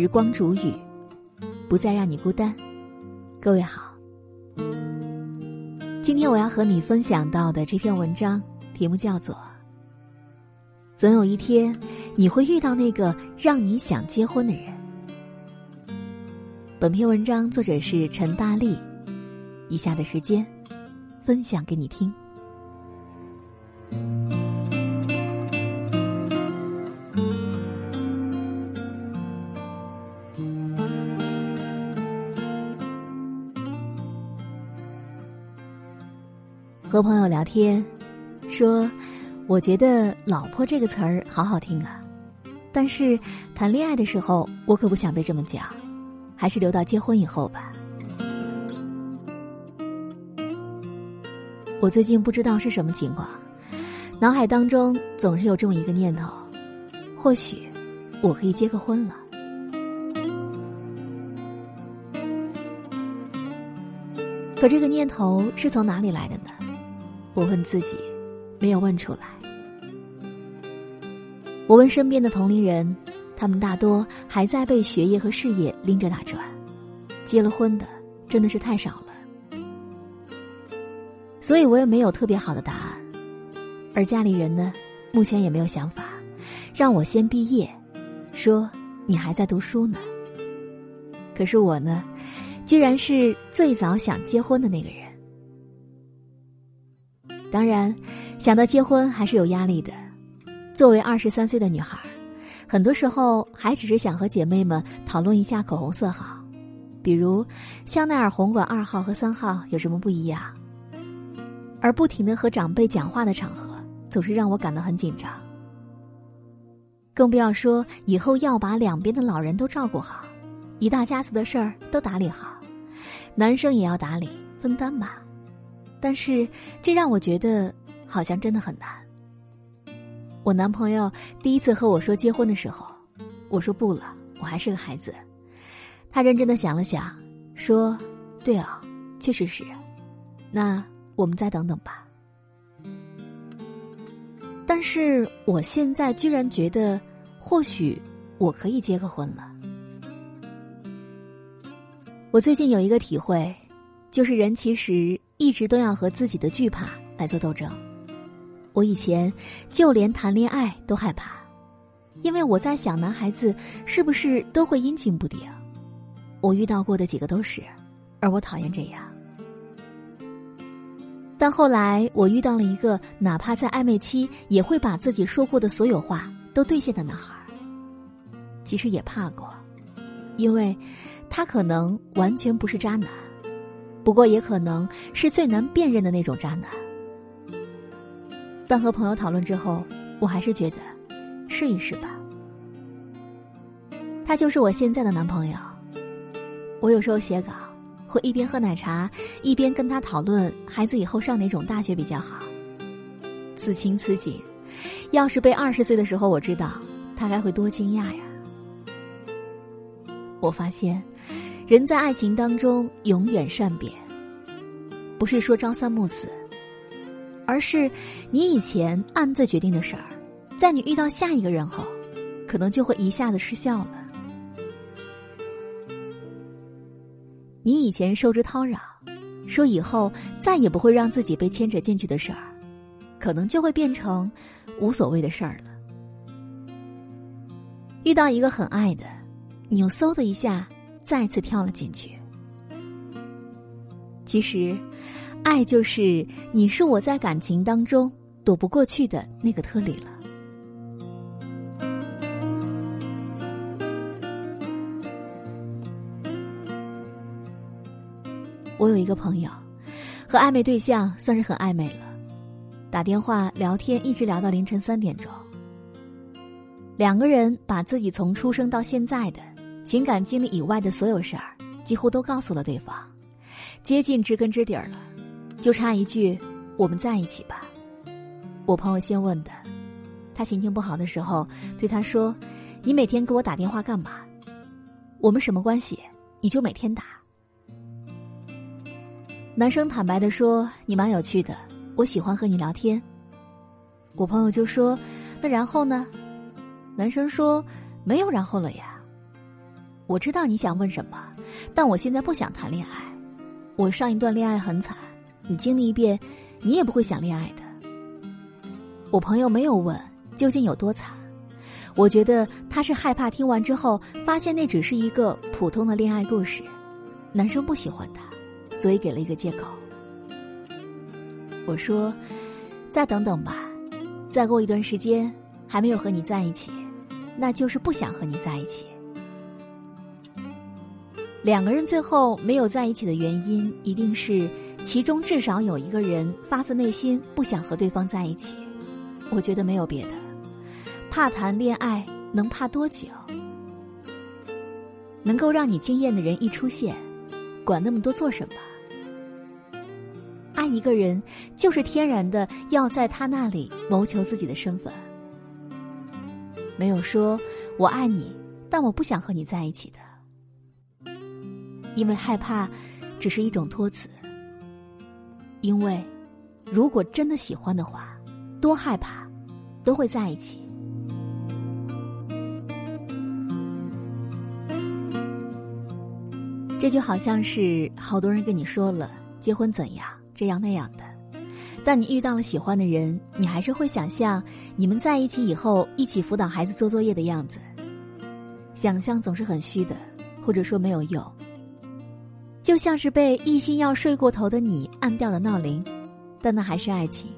时光煮雨，不再让你孤单。各位好，今天我要和你分享到的这篇文章题目叫做《总有一天你会遇到那个让你想结婚的人》。本篇文章作者是陈大力，以下的时间分享给你听。和朋友聊天，说：“我觉得‘老婆’这个词儿好好听啊，但是谈恋爱的时候，我可不想被这么讲，还是留到结婚以后吧。”我最近不知道是什么情况，脑海当中总是有这么一个念头：或许我可以结个婚了。可这个念头是从哪里来的呢？我问自己，没有问出来。我问身边的同龄人，他们大多还在被学业和事业拎着打转，结了婚的真的是太少了。所以我也没有特别好的答案。而家里人呢，目前也没有想法，让我先毕业，说你还在读书呢。可是我呢，居然是最早想结婚的那个人。当然，想到结婚还是有压力的。作为二十三岁的女孩，很多时候还只是想和姐妹们讨论一下口红色号，比如香奈儿红管二号和三号有什么不一样。而不停的和长辈讲话的场合，总是让我感到很紧张。更不要说以后要把两边的老人都照顾好，一大家子的事儿都打理好，男生也要打理分担嘛。但是，这让我觉得好像真的很难。我男朋友第一次和我说结婚的时候，我说不了，我还是个孩子。他认真的想了想，说：“对啊，确实是。那我们再等等吧。”但是我现在居然觉得，或许我可以结个婚了。我最近有一个体会，就是人其实。一直都要和自己的惧怕来做斗争。我以前就连谈恋爱都害怕，因为我在想男孩子是不是都会阴晴不定。我遇到过的几个都是，而我讨厌这样。但后来我遇到了一个哪怕在暧昧期也会把自己说过的所有话都兑现的男孩。其实也怕过，因为他可能完全不是渣男。不过也可能是最难辨认的那种渣男。但和朋友讨论之后，我还是觉得试一试吧。他就是我现在的男朋友。我有时候写稿，会一边喝奶茶，一边跟他讨论孩子以后上哪种大学比较好。此情此景，要是被二十岁的时候我知道，他该会多惊讶呀！我发现。人在爱情当中永远善变，不是说朝三暮四，而是你以前暗自决定的事儿，在你遇到下一个人后，可能就会一下子失效了。你以前受之叨扰，说以后再也不会让自己被牵扯进去的事儿，可能就会变成无所谓的事儿了。遇到一个很爱的，你又嗖的一下。再次跳了进去。其实，爱就是你是我在感情当中躲不过去的那个特例了。我有一个朋友，和暧昧对象算是很暧昧了，打电话聊天一直聊到凌晨三点钟。两个人把自己从出生到现在的。情感经历以外的所有事儿，几乎都告诉了对方，接近知根知底儿了，就差一句“我们在一起吧”。我朋友先问的，他心情不好的时候对他说：“你每天给我打电话干嘛？我们什么关系？你就每天打。”男生坦白的说：“你蛮有趣的，我喜欢和你聊天。”我朋友就说：“那然后呢？”男生说：“没有然后了呀。”我知道你想问什么，但我现在不想谈恋爱。我上一段恋爱很惨，你经历一遍，你也不会想恋爱的。我朋友没有问究竟有多惨，我觉得他是害怕听完之后发现那只是一个普通的恋爱故事，男生不喜欢他，所以给了一个借口。我说，再等等吧，再过一段时间还没有和你在一起，那就是不想和你在一起。两个人最后没有在一起的原因，一定是其中至少有一个人发自内心不想和对方在一起。我觉得没有别的，怕谈恋爱能怕多久？能够让你惊艳的人一出现，管那么多做什么？爱一个人就是天然的要在他那里谋求自己的身份，没有说我爱你，但我不想和你在一起的。因为害怕，只是一种托词。因为，如果真的喜欢的话，多害怕，都会在一起。这就好像是好多人跟你说了结婚怎样这样那样的，但你遇到了喜欢的人，你还是会想象你们在一起以后一起辅导孩子做作业的样子。想象总是很虚的，或者说没有用。就像是被一心要睡过头的你按掉的闹铃，但那还是爱情。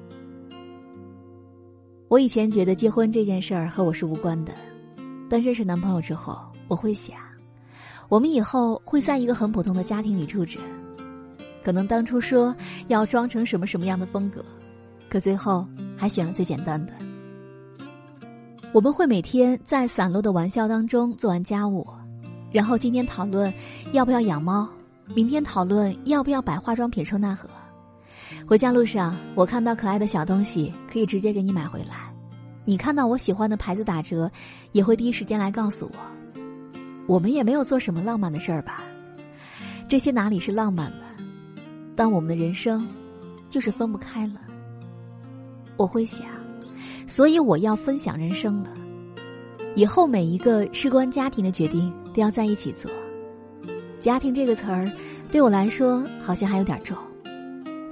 我以前觉得结婚这件事儿和我是无关的，但认识男朋友之后，我会想，我们以后会在一个很普通的家庭里住着，可能当初说要装成什么什么样的风格，可最后还选了最简单的。我们会每天在散落的玩笑当中做完家务，然后今天讨论要不要养猫。明天讨论要不要摆化妆品收纳盒。回家路上，我看到可爱的小东西，可以直接给你买回来。你看到我喜欢的牌子打折，也会第一时间来告诉我。我们也没有做什么浪漫的事儿吧？这些哪里是浪漫呢？但我们的人生，就是分不开了。我会想，所以我要分享人生了。以后每一个事关家庭的决定，都要在一起做。家庭这个词儿，对我来说好像还有点重。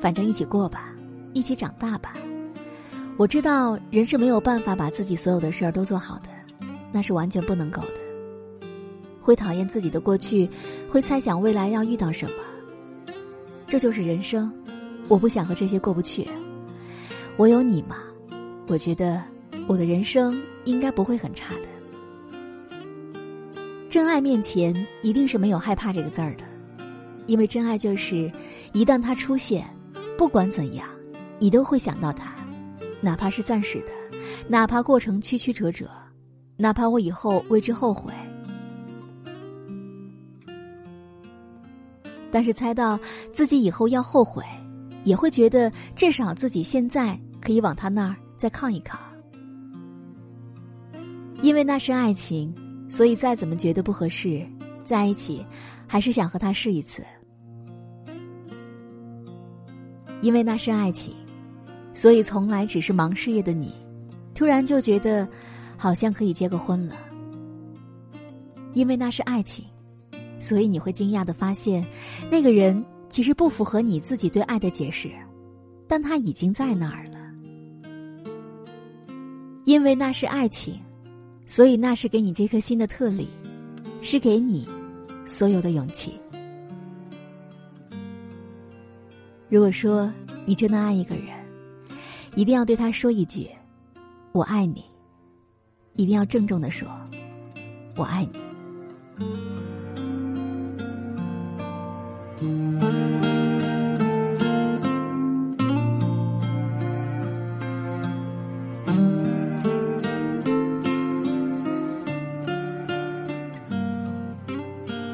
反正一起过吧，一起长大吧。我知道人是没有办法把自己所有的事儿都做好的，那是完全不能够的。会讨厌自己的过去，会猜想未来要遇到什么。这就是人生，我不想和这些过不去。我有你嘛，我觉得我的人生应该不会很差的。真爱面前一定是没有害怕这个字儿的，因为真爱就是，一旦他出现，不管怎样，你都会想到他，哪怕是暂时的，哪怕过程曲曲折折，哪怕我以后为之后悔。但是猜到自己以后要后悔，也会觉得至少自己现在可以往他那儿再靠一靠，因为那是爱情。所以，再怎么觉得不合适，在一起，还是想和他试一次。因为那是爱情，所以从来只是忙事业的你，突然就觉得，好像可以结个婚了。因为那是爱情，所以你会惊讶的发现，那个人其实不符合你自己对爱的解释，但他已经在那儿了。因为那是爱情。所以，那是给你这颗心的特例，是给你所有的勇气。如果说你真的爱一个人，一定要对他说一句“我爱你”，一定要郑重的说“我爱你”。